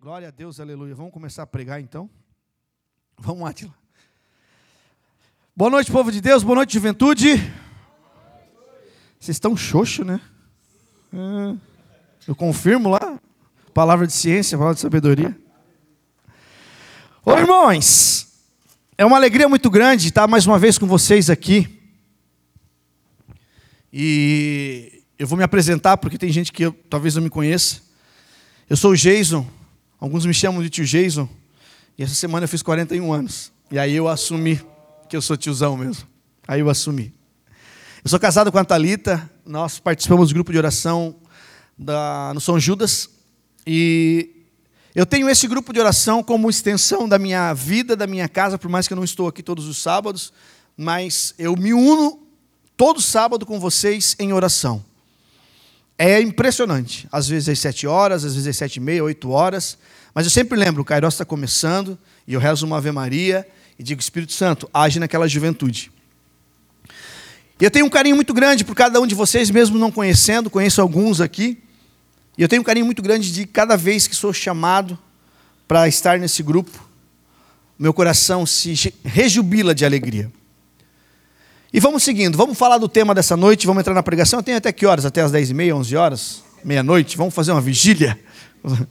Glória a Deus, aleluia. Vamos começar a pregar então? Vamos, Atila. Boa noite, povo de Deus, boa noite, juventude. Vocês estão xoxo, né? É, eu confirmo lá. Palavra de ciência, palavra de sabedoria. Ô irmãos, é uma alegria muito grande estar mais uma vez com vocês aqui. E eu vou me apresentar porque tem gente que eu, talvez não me conheça. Eu sou o Jason, alguns me chamam de tio Jason, e essa semana eu fiz 41 anos. E aí eu assumi que eu sou tiozão mesmo. Aí eu assumi. Eu sou casado com a Thalita, nós participamos do grupo de oração da, no São Judas, e eu tenho esse grupo de oração como extensão da minha vida, da minha casa, por mais que eu não estou aqui todos os sábados, mas eu me uno todo sábado com vocês em oração. É impressionante. Às vezes às sete horas, às vezes às sete e meia, oito horas. Mas eu sempre lembro, o Kairos está começando, e eu rezo uma Ave Maria, e digo, Espírito Santo, age naquela juventude. E eu tenho um carinho muito grande por cada um de vocês, mesmo não conhecendo, conheço alguns aqui. E eu tenho um carinho muito grande de cada vez que sou chamado para estar nesse grupo, meu coração se rejubila de alegria. E vamos seguindo, vamos falar do tema dessa noite, vamos entrar na pregação. Tem até que horas? Até as 10 e meia, 11 horas? Meia-noite? Vamos fazer uma vigília?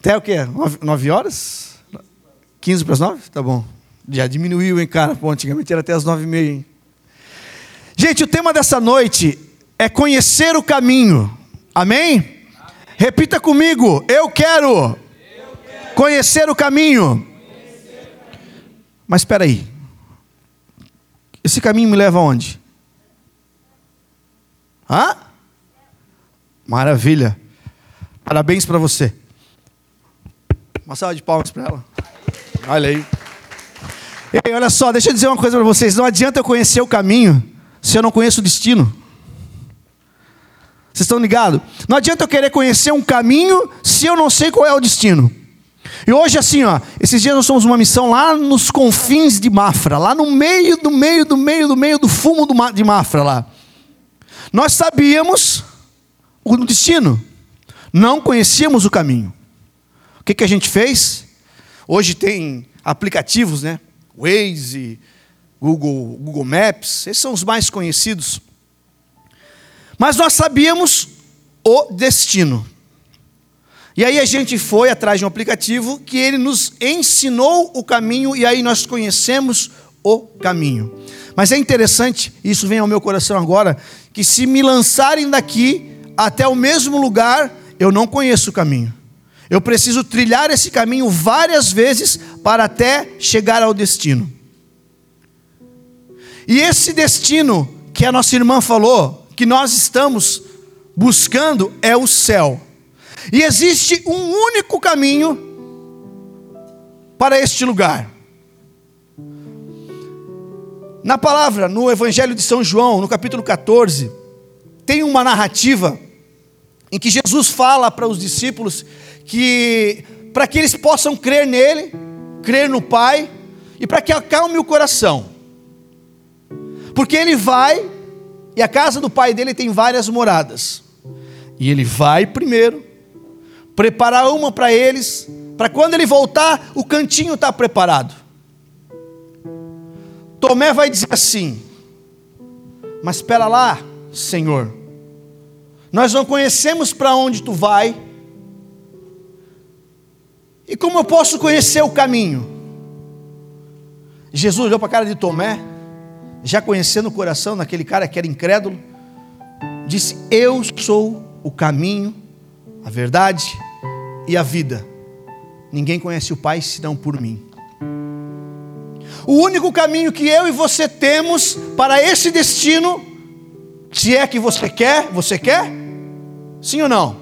Até o quê? 9, 9 horas? 15 para as 9? Tá bom. Já diminuiu, hein, cara? Pô, antigamente era até as 9 e meia, hein? Gente, o tema dessa noite é conhecer o caminho. Amém? Amém. Repita comigo. Eu quero, Eu quero. conhecer o caminho. Conhecer. Mas espera aí. Esse caminho me leva aonde? Hã? Maravilha. Parabéns para você. Uma salva de palmas para ela. Olha aí. Ei, olha só, deixa eu dizer uma coisa para vocês. Não adianta eu conhecer o caminho se eu não conheço o destino. Vocês estão ligados? Não adianta eu querer conhecer um caminho se eu não sei qual é o destino. E hoje, assim, ó, esses dias nós somos uma missão lá nos confins de Mafra, lá no meio, do meio, do meio, do meio do fumo de Mafra lá. Nós sabíamos o destino, não conhecíamos o caminho. O que, que a gente fez? Hoje tem aplicativos, né? Waze, Google, Google Maps, esses são os mais conhecidos. Mas nós sabíamos o destino. E aí a gente foi atrás de um aplicativo que ele nos ensinou o caminho e aí nós conhecemos o caminho. Mas é interessante, isso vem ao meu coração agora, que se me lançarem daqui até o mesmo lugar, eu não conheço o caminho. Eu preciso trilhar esse caminho várias vezes para até chegar ao destino. E esse destino que a nossa irmã falou, que nós estamos buscando, é o céu. E existe um único caminho para este lugar. Na palavra, no Evangelho de São João, no capítulo 14, tem uma narrativa em que Jesus fala para os discípulos que para que eles possam crer nele, crer no Pai e para que acalme o coração. Porque ele vai e a casa do pai dele tem várias moradas. E ele vai primeiro, preparar uma para eles, para quando ele voltar, o cantinho está preparado. Tomé vai dizer assim: Mas espera lá, Senhor, nós não conhecemos para onde tu vai, e como eu posso conhecer o caminho? Jesus olhou para a cara de Tomé, já conhecendo o coração daquele cara que era incrédulo, disse: Eu sou o caminho, a verdade e a vida. Ninguém conhece o Pai senão por mim. O único caminho que eu e você temos para esse destino, se é que você quer, você quer? Sim ou não?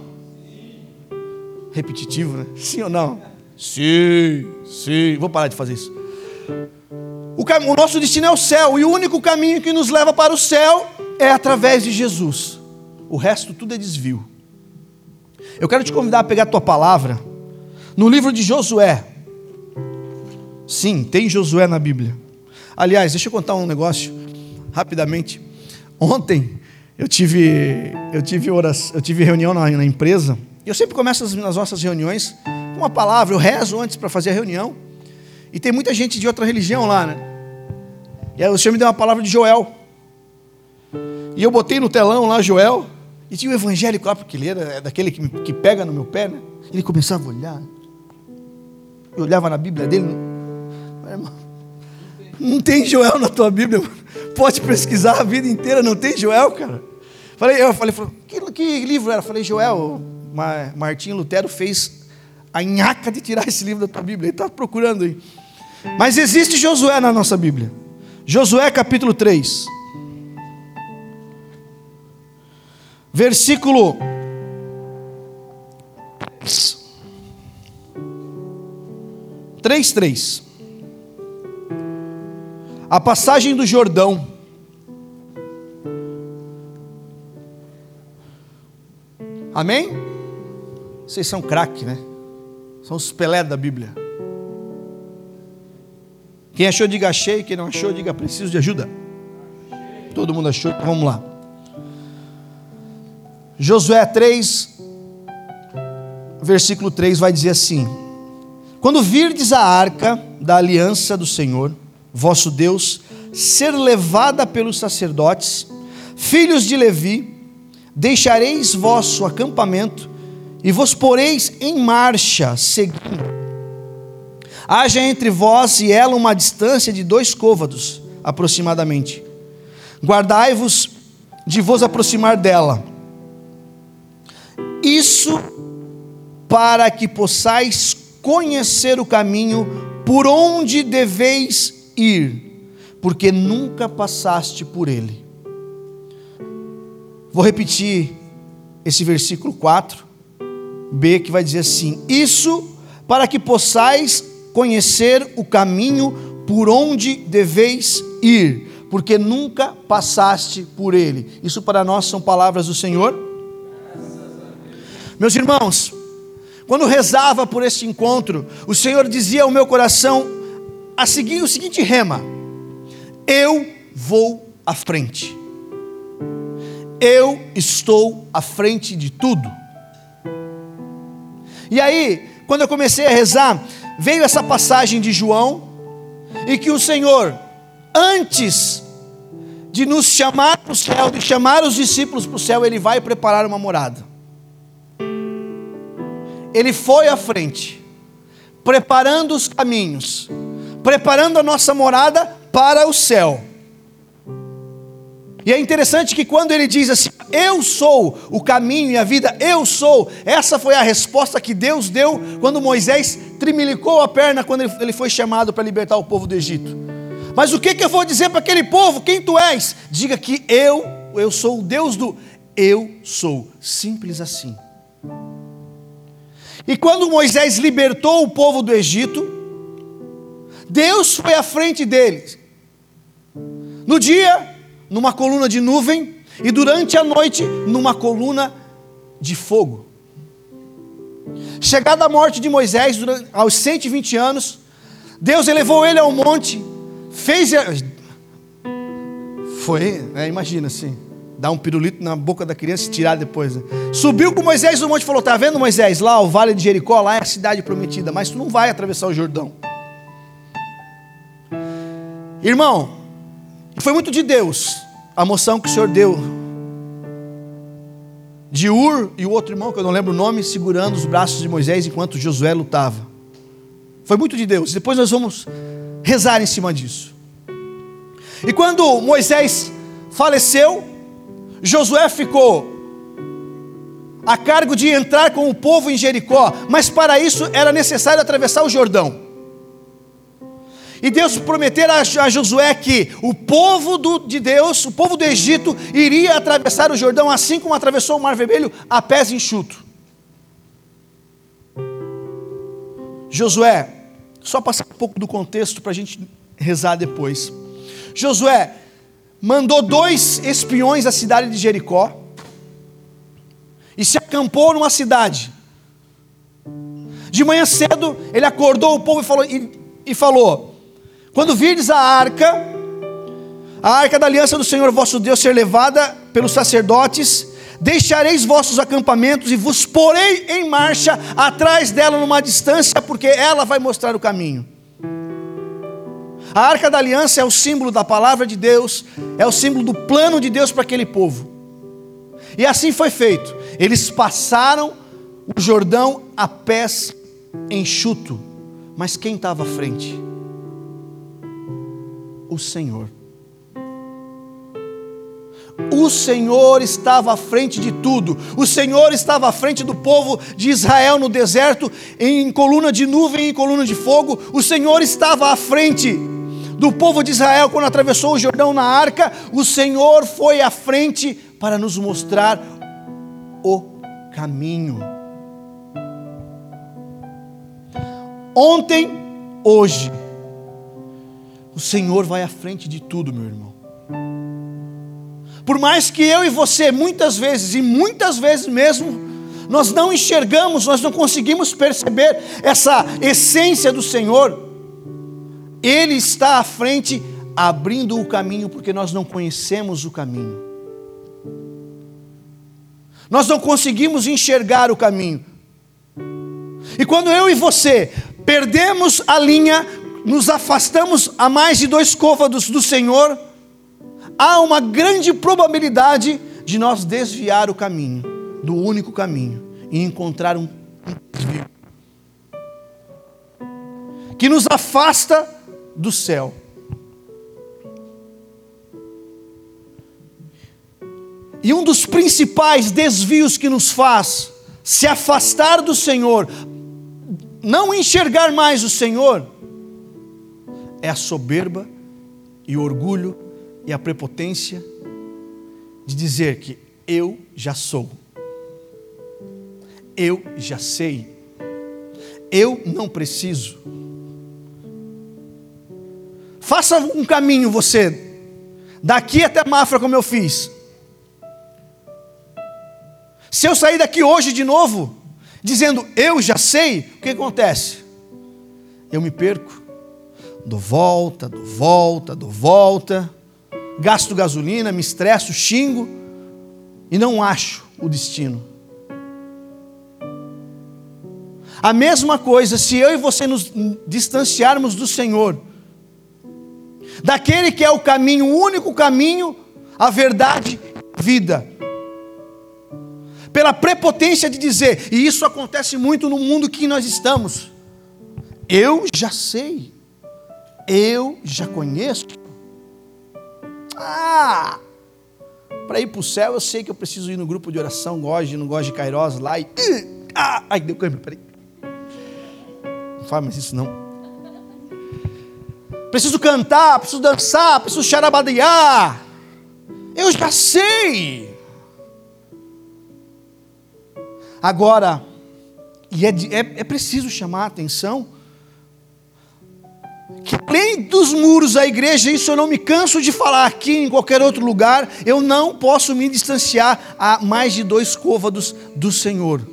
Repetitivo, né? Sim ou não? Sim, sim. Vou parar de fazer isso. O, o nosso destino é o céu, e o único caminho que nos leva para o céu é através de Jesus. O resto tudo é desvio. Eu quero te convidar a pegar a tua palavra no livro de Josué. Sim, tem Josué na Bíblia. Aliás, deixa eu contar um negócio rapidamente. Ontem eu tive eu tive eu tive reunião na, na empresa. Eu sempre começo as, as nossas reuniões uma palavra, eu rezo antes para fazer a reunião. E tem muita gente de outra religião lá, né? E aí o Senhor me deu uma palavra de Joel. E eu botei no telão lá Joel. E tinha um evangélico lá, porque ele era daquele que, que pega no meu pé, né? Ele começava a olhar. Eu olhava na Bíblia dele. Não tem Joel na tua Bíblia. Pode pesquisar a vida inteira, não tem Joel, cara. Falei, eu falei, que, que livro era? Falei, Joel, Martim Lutero fez a nhaca de tirar esse livro da tua Bíblia. Ele está procurando aí. Mas existe Josué na nossa Bíblia. Josué capítulo 3. Versículo 3, 3. A passagem do Jordão. Amém? Vocês são craque, né? São os Pelé da Bíblia. Quem achou, diga achei. Quem não achou, diga preciso de ajuda. Todo mundo achou, então vamos lá. Josué 3, versículo 3 vai dizer assim: Quando virdes a arca da aliança do Senhor, vosso Deus, ser levada pelos sacerdotes, filhos de Levi, deixareis vosso acampamento e vos poreis em marcha, seguindo. Haja entre vós e ela uma distância de dois côvados, aproximadamente. Guardai-vos de vos aproximar dela isso para que possais conhecer o caminho por onde deveis ir, porque nunca passaste por ele. Vou repetir esse versículo 4, B, que vai dizer assim: Isso para que possais conhecer o caminho por onde deveis ir, porque nunca passaste por ele. Isso para nós são palavras do Senhor. Meus irmãos, quando rezava por este encontro, o Senhor dizia ao meu coração a seguir, o seguinte rema: Eu vou à frente. Eu estou à frente de tudo. E aí, quando eu comecei a rezar, veio essa passagem de João, e que o Senhor, antes de nos chamar para o céu, de chamar os discípulos para o céu, Ele vai preparar uma morada ele foi à frente, preparando os caminhos, preparando a nossa morada para o céu. E é interessante que quando ele diz assim, eu sou o caminho e a vida, eu sou, essa foi a resposta que Deus deu quando Moisés trimilicou a perna quando ele foi chamado para libertar o povo do Egito. Mas o que, que eu vou dizer para aquele povo? Quem tu és? Diga que eu, eu sou o Deus do eu sou. Simples assim. E quando Moisés libertou o povo do Egito, Deus foi à frente deles. No dia, numa coluna de nuvem, e durante a noite, numa coluna de fogo. Chegada a morte de Moisés, aos 120 anos, Deus elevou ele ao monte, fez. Foi, né, imagina assim dar um pirulito na boca da criança e tirar depois. Né? Subiu com Moisés no monte e falou: Tá vendo, Moisés? Lá o vale de Jericó, lá é a cidade prometida, mas tu não vai atravessar o Jordão. Irmão, foi muito de Deus a moção que o Senhor deu de Ur e o outro irmão, que eu não lembro o nome, segurando os braços de Moisés enquanto Josué lutava. Foi muito de Deus. Depois nós vamos rezar em cima disso. E quando Moisés faleceu, Josué ficou a cargo de entrar com o povo em Jericó, mas para isso era necessário atravessar o Jordão. E Deus prometera a Josué que o povo do, de Deus, o povo do Egito, iria atravessar o Jordão assim como atravessou o Mar Vermelho a pés enxuto. Josué, só passar um pouco do contexto para a gente rezar depois. Josué mandou dois espiões à cidade de Jericó e se acampou numa cidade. De manhã cedo, ele acordou o povo e falou: e, e falou Quando virdes a arca, a arca da aliança do Senhor vosso Deus ser levada pelos sacerdotes, Deixareis vossos acampamentos e vos porei em marcha atrás dela numa distância, porque ela vai mostrar o caminho. A arca da aliança é o símbolo da palavra de Deus, é o símbolo do plano de Deus para aquele povo. E assim foi feito. Eles passaram o Jordão a pés enxuto. Mas quem estava à frente? O Senhor. O Senhor estava à frente de tudo. O Senhor estava à frente do povo de Israel no deserto, em coluna de nuvem e coluna de fogo. O Senhor estava à frente do povo de Israel quando atravessou o Jordão na arca. O Senhor foi à frente para nos mostrar o caminho. Ontem, hoje, o Senhor vai à frente de tudo, meu irmão. Por mais que eu e você, muitas vezes, e muitas vezes mesmo, nós não enxergamos, nós não conseguimos perceber essa essência do Senhor, Ele está à frente, abrindo o caminho, porque nós não conhecemos o caminho. Nós não conseguimos enxergar o caminho. E quando eu e você perdemos a linha, nos afastamos a mais de dois côvados do Senhor, há uma grande probabilidade de nós desviar o caminho, do único caminho, e encontrar um que nos afasta do céu. E um dos principais desvios que nos faz se afastar do Senhor, não enxergar mais o Senhor, é a soberba e o orgulho e a prepotência de dizer que eu já sou, eu já sei, eu não preciso. Faça um caminho você, daqui até Mafra, como eu fiz. Se eu sair daqui hoje de novo, dizendo eu já sei, o que acontece? Eu me perco, dou volta, dou volta, dou volta gasto gasolina, me estresso, xingo e não acho o destino. A mesma coisa, se eu e você nos distanciarmos do Senhor, daquele que é o caminho, o único caminho, a verdade, vida. Pela prepotência de dizer, e isso acontece muito no mundo que nós estamos. Eu já sei, eu já conheço, ah! Para ir para o céu, eu sei que eu preciso ir no grupo de oração, gosto, não gosto de Kairos lá e. Ah! Ai, deu câmbio, peraí. Não fala mais isso não. Preciso cantar, preciso dançar, preciso charabadear. Eu já sei. Agora, e é, é, é preciso chamar a atenção que além dos muros da igreja, isso eu não me canso de falar aqui em qualquer outro lugar, eu não posso me distanciar a mais de dois côvados do Senhor.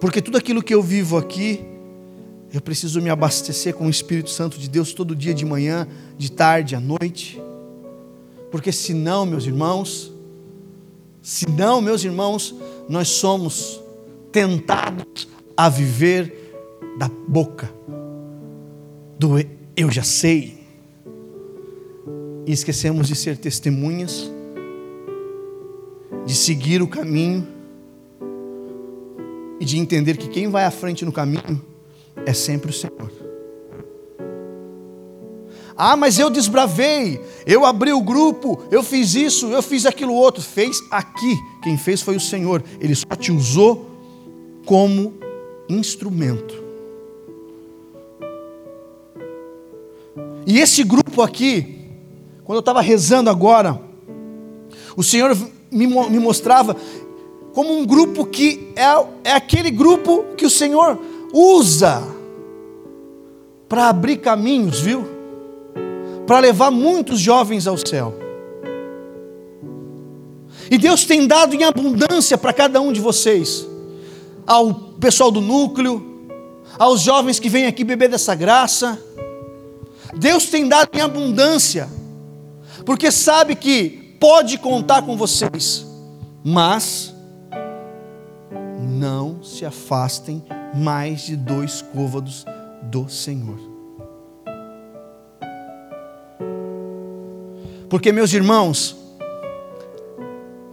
Porque tudo aquilo que eu vivo aqui, eu preciso me abastecer com o Espírito Santo de Deus todo dia de manhã, de tarde, à noite. Porque senão, meus irmãos, senão, meus irmãos, nós somos tentados a viver da boca do eu já sei, e esquecemos de ser testemunhas, de seguir o caminho e de entender que quem vai à frente no caminho é sempre o Senhor. Ah, mas eu desbravei, eu abri o grupo, eu fiz isso, eu fiz aquilo outro. Fez aqui, quem fez foi o Senhor, Ele só te usou como instrumento. E esse grupo aqui, quando eu estava rezando agora, o Senhor me, me mostrava como um grupo que é, é aquele grupo que o Senhor usa para abrir caminhos, viu? Para levar muitos jovens ao céu. E Deus tem dado em abundância para cada um de vocês, ao pessoal do núcleo, aos jovens que vêm aqui beber dessa graça Deus tem dado em abundância, porque sabe que pode contar com vocês. Mas não se afastem mais de dois côvados do Senhor. Porque, meus irmãos,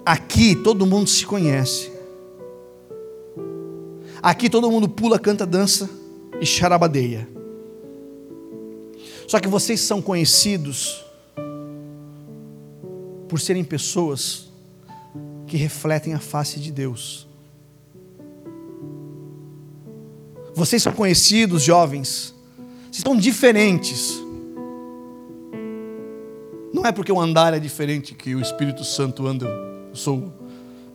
aqui todo mundo se conhece. Aqui todo mundo pula, canta, dança e charabadeia. Só que vocês são conhecidos por serem pessoas que refletem a face de Deus. Vocês são conhecidos, jovens, vocês estão diferentes. Não é porque o andar é diferente que o Espírito Santo anda, eu sou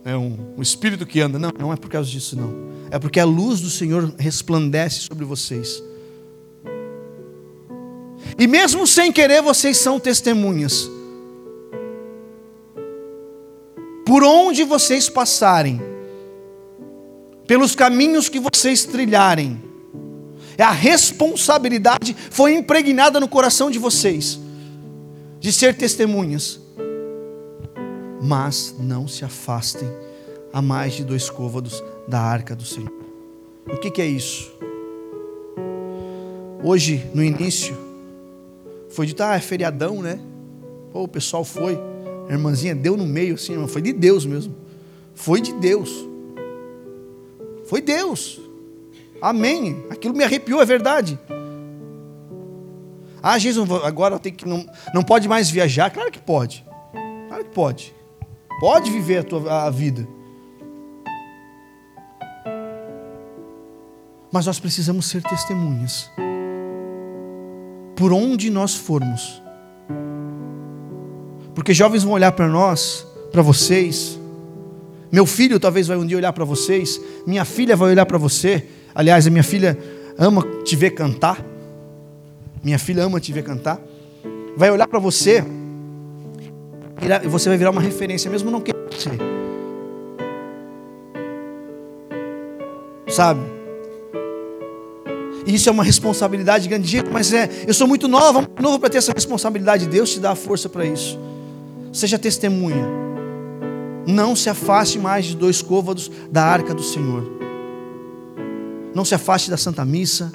é um, um espírito que anda. Não, não é por causa disso, não. É porque a luz do Senhor resplandece sobre vocês. E mesmo sem querer, vocês são testemunhas. Por onde vocês passarem, pelos caminhos que vocês trilharem, a responsabilidade foi impregnada no coração de vocês de ser testemunhas. Mas não se afastem a mais de dois côvados da arca do Senhor. O que, que é isso? Hoje, no início, foi dito, ah, é feriadão, né? Pô, o pessoal foi. A irmãzinha deu no meio, assim, foi de Deus mesmo. Foi de Deus. Foi Deus. Amém. Aquilo me arrepiou, é verdade. Ah, Jesus, agora tem que não, não pode mais viajar. Claro que pode. Claro que pode. Pode viver a tua a vida. Mas nós precisamos ser testemunhas. Por onde nós formos. Porque jovens vão olhar para nós, para vocês. Meu filho talvez vai um dia olhar para vocês. Minha filha vai olhar para você. Aliás, a minha filha ama te ver cantar. Minha filha ama te ver cantar. Vai olhar para você e você vai virar uma referência, mesmo não querendo ser. Sabe? Isso é uma responsabilidade grande, mas é, eu sou muito nova, novo para ter essa responsabilidade. Deus te dá a força para isso. Seja testemunha. Não se afaste mais de dois côvados da arca do Senhor. Não se afaste da Santa Missa.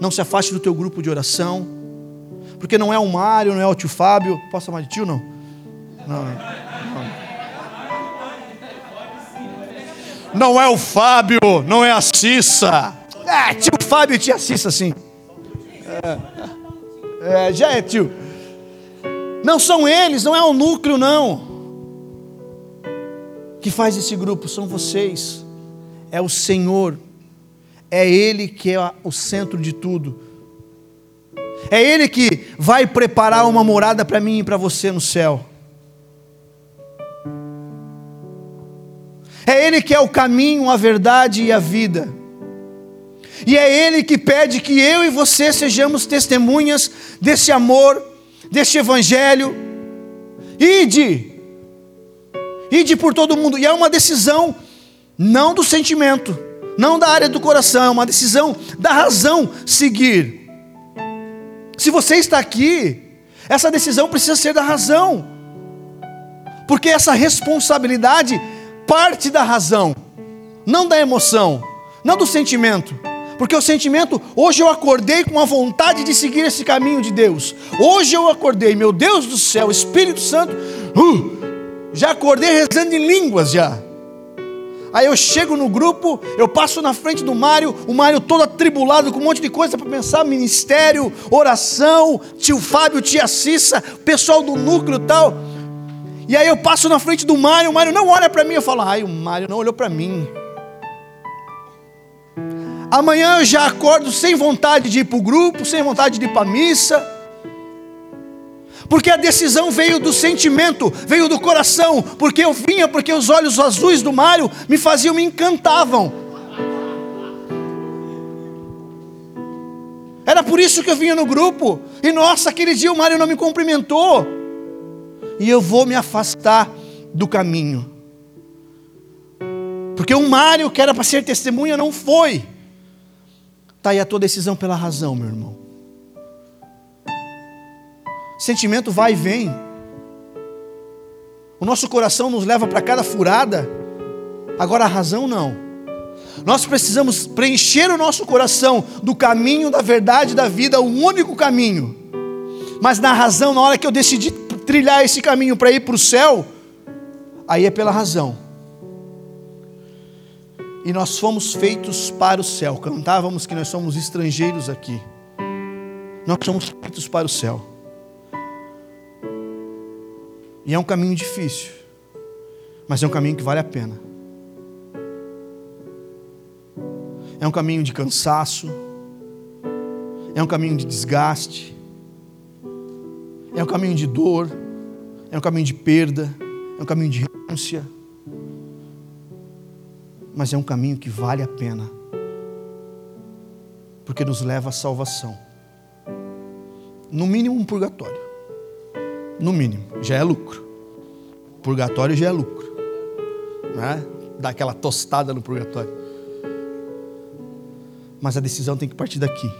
Não se afaste do teu grupo de oração. Porque não é o Mário, não é o tio Fábio. Posso chamar de tio, não? Não, não. Não é o Fábio, não é a Cissa. É, tio Fábio e tia Cissa, sim. É, é, já é tio. Não são eles, não é o núcleo, não. Que faz esse grupo são vocês. É o Senhor é Ele que é o centro de tudo. É Ele que vai preparar uma morada para mim e para você no céu. É Ele que é o caminho, a verdade e a vida. E é Ele que pede que eu e você sejamos testemunhas desse amor, desse Evangelho. Ide, ide por todo mundo. E é uma decisão, não do sentimento não da área do coração, é uma decisão da razão seguir. Se você está aqui, essa decisão precisa ser da razão, porque essa responsabilidade parte da razão, não da emoção, não do sentimento. Porque o sentimento, hoje eu acordei com a vontade de seguir esse caminho de Deus. Hoje eu acordei, meu Deus do céu, Espírito Santo, uh, já acordei rezando em línguas já. Aí eu chego no grupo, eu passo na frente do Mário, o Mário todo atribulado com um monte de coisa para pensar, ministério, oração, tio Fábio, tia Cissa, pessoal do núcleo e tal. E aí eu passo na frente do Mário, o Mário não olha para mim, eu falo, ai, o Mário não olhou para mim. Amanhã eu já acordo sem vontade de ir para o grupo, sem vontade de ir para a missa porque a decisão veio do sentimento, veio do coração, porque eu vinha, porque os olhos azuis do Mário me faziam, me encantavam. Era por isso que eu vinha no grupo, e nossa, aquele dia o Mário não me cumprimentou, e eu vou me afastar do caminho, porque o Mário, que era para ser testemunha, não foi. Está aí a tua decisão pela razão, meu irmão. Sentimento vai e vem. O nosso coração nos leva para cada furada, agora a razão não. Nós precisamos preencher o nosso coração do caminho da verdade da vida, o único caminho. Mas na razão, na hora que eu decidi trilhar esse caminho para ir para o céu, aí é pela razão. E nós fomos feitos para o céu. Cantávamos que nós somos estrangeiros aqui. Nós somos feitos para o céu. E é um caminho difícil, mas é um caminho que vale a pena. É um caminho de cansaço, é um caminho de desgaste, é um caminho de dor, é um caminho de perda, é um caminho de renúncia, mas é um caminho que vale a pena, porque nos leva à salvação no mínimo um purgatório. No mínimo, já é lucro. Purgatório já é lucro. Né? Dá aquela tostada no purgatório. Mas a decisão tem que partir daqui.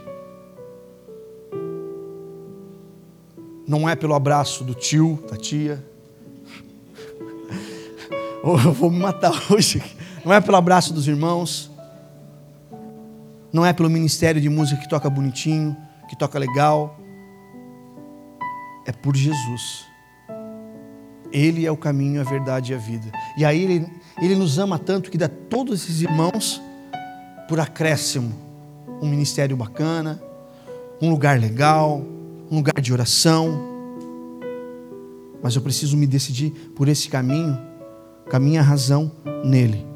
Não é pelo abraço do tio, da tia. Ou eu vou me matar hoje. Não é pelo abraço dos irmãos. Não é pelo ministério de música que toca bonitinho, que toca legal é por Jesus. Ele é o caminho, a verdade e a vida. E aí ele, ele nos ama tanto que dá todos esses irmãos por acréscimo. Um ministério bacana, um lugar legal, um lugar de oração. Mas eu preciso me decidir por esse caminho, com a minha razão nele.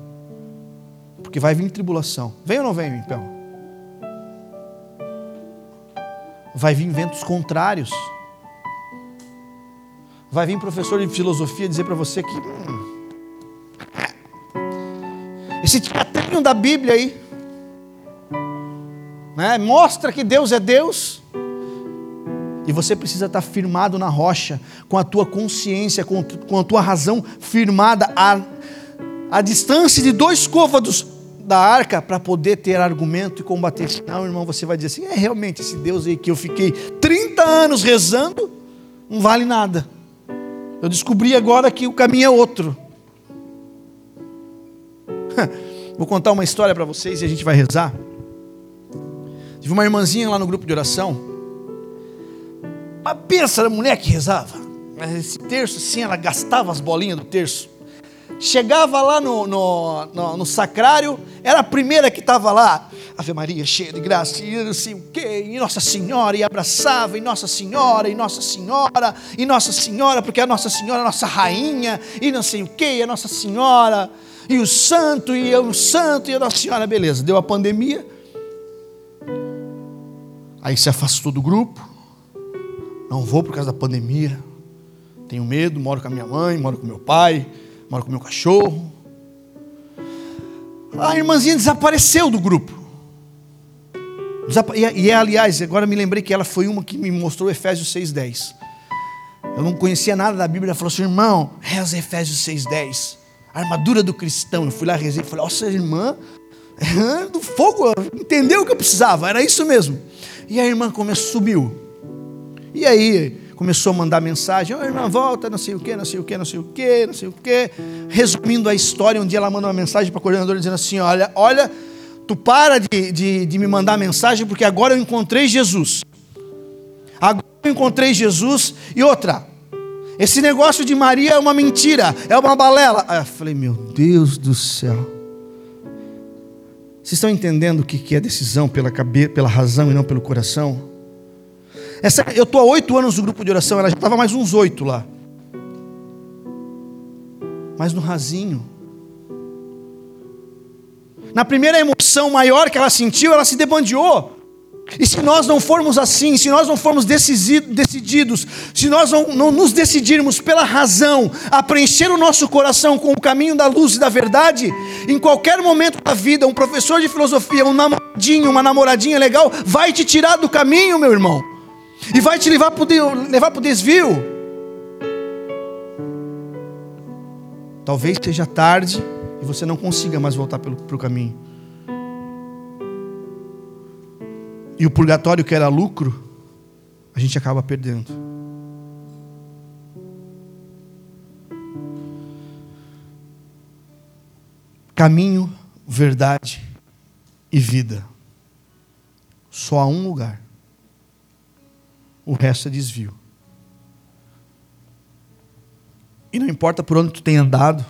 Porque vai vir tribulação. Vem ou não vem, então? Vai vir ventos contrários. Vai vir professor de filosofia dizer para você que hum, esse teatrinho da Bíblia aí né, mostra que Deus é Deus. E você precisa estar firmado na rocha, com a tua consciência, com, com a tua razão firmada a, a distância de dois côvados da arca para poder ter argumento e combater. Não, irmão, você vai dizer assim: é realmente esse Deus aí que eu fiquei 30 anos rezando, não vale nada. Eu descobri agora que o caminho é outro. Vou contar uma história para vocês e a gente vai rezar. Tive uma irmãzinha lá no grupo de oração. Mas pensa na mulher que rezava. Esse terço, assim, ela gastava as bolinhas do terço. Chegava lá no, no, no, no sacrário, era a primeira que estava lá. Ave Maria, cheia de graça, e não sei o quê, e Nossa Senhora, e abraçava, e Nossa Senhora, e Nossa Senhora, e Nossa Senhora, porque a Nossa Senhora é a nossa rainha, e não sei o quê, e a Nossa Senhora, e o santo, e o santo, e a Nossa Senhora, beleza, deu a pandemia, aí se afastou do grupo, não vou por causa da pandemia, tenho medo, moro com a minha mãe, moro com meu pai, moro com meu cachorro. A irmãzinha desapareceu do grupo. E, aliás, agora me lembrei que ela foi uma que me mostrou Efésios 6,10. Eu não conhecia nada da Bíblia. Ela falou assim: irmão, reza Efésios 6,10. A armadura do cristão. Eu fui lá, rezei e falei: nossa, irmã, do fogo, entendeu o que eu precisava, era isso mesmo. E a irmã começou, subiu. E aí, começou a mandar mensagem: oh, irmã, volta, não sei o que, não sei o que, não sei o que, não sei o que. Resumindo a história, um dia ela manda uma mensagem para a coordenadora dizendo assim: olha, olha Tu para de, de, de me mandar mensagem, porque agora eu encontrei Jesus. Agora eu encontrei Jesus. E outra, esse negócio de Maria é uma mentira, é uma balela. Aí eu falei, meu Deus do céu. Vocês estão entendendo o que é decisão pela, cabeça, pela razão e não pelo coração? Essa, eu estou há oito anos no grupo de oração, ela já estava mais uns oito lá. Mas no rasinho. Na primeira emoção maior que ela sentiu, ela se debandeou. E se nós não formos assim, se nós não formos decididos, se nós não, não, nos decidirmos pela razão a preencher o nosso coração com o caminho da luz e da verdade, em qualquer momento da vida, um professor de filosofia, um namoradinho, uma namoradinha legal, vai te tirar do caminho, meu irmão, e vai te levar para o desvio. Talvez seja tarde e você não consiga mais voltar para o caminho. E o purgatório que era lucro, a gente acaba perdendo. Caminho, verdade e vida. Só há um lugar. O resto é desvio. E não importa por onde tu tem andado,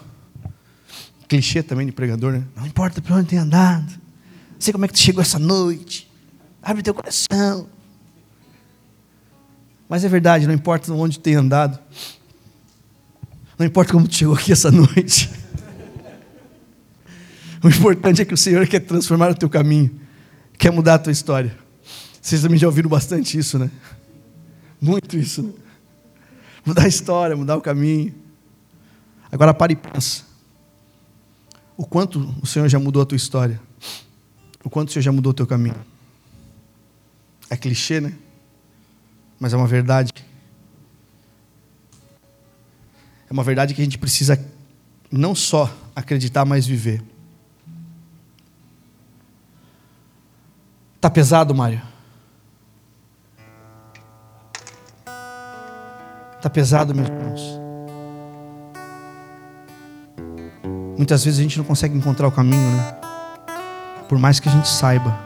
Clichê também de pregador, né? Não importa por onde tem andado. Não sei como é que tu chegou essa noite. Abre teu coração. Mas é verdade, não importa onde tem andado. Não importa como tu chegou aqui essa noite. O importante é que o Senhor quer transformar o teu caminho, quer mudar a tua história. Vocês também já ouviram bastante isso, né? Muito isso. Né? Mudar a história, mudar o caminho. Agora pare e pensa. O quanto o Senhor já mudou a tua história. O quanto o Senhor já mudou o teu caminho. É clichê, né? Mas é uma verdade. É uma verdade que a gente precisa não só acreditar, mas viver. Tá pesado, Mário? Tá pesado, meus irmãos. Muitas vezes a gente não consegue encontrar o caminho, né? Por mais que a gente saiba.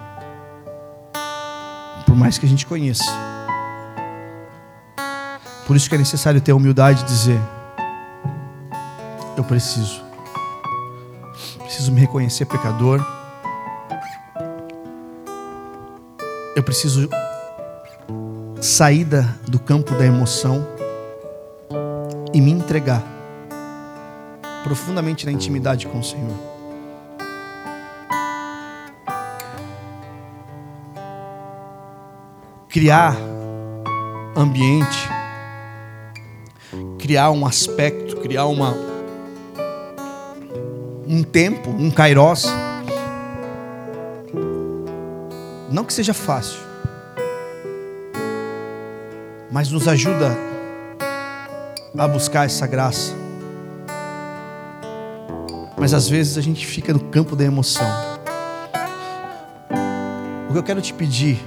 Por mais que a gente conheça. Por isso que é necessário ter a humildade de dizer: Eu preciso. Preciso me reconhecer pecador Eu preciso sair do campo da emoção e me entregar profundamente na intimidade com o Senhor. Criar ambiente, criar um aspecto, criar uma um tempo, um kairos não que seja fácil, mas nos ajuda a buscar essa graça. Mas às vezes a gente fica no campo da emoção. O que eu quero te pedir,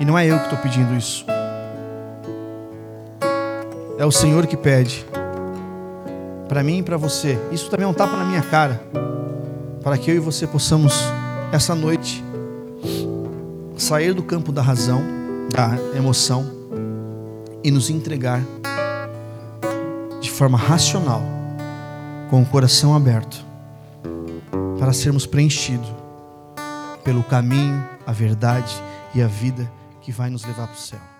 e não é eu que estou pedindo isso, é o Senhor que pede, para mim e para você. Isso também é um tapa na minha cara, para que eu e você possamos, essa noite, sair do campo da razão, da emoção e nos entregar de forma racional, com o coração aberto, para sermos preenchidos pelo caminho, a verdade e a vida que vai nos levar para o céu.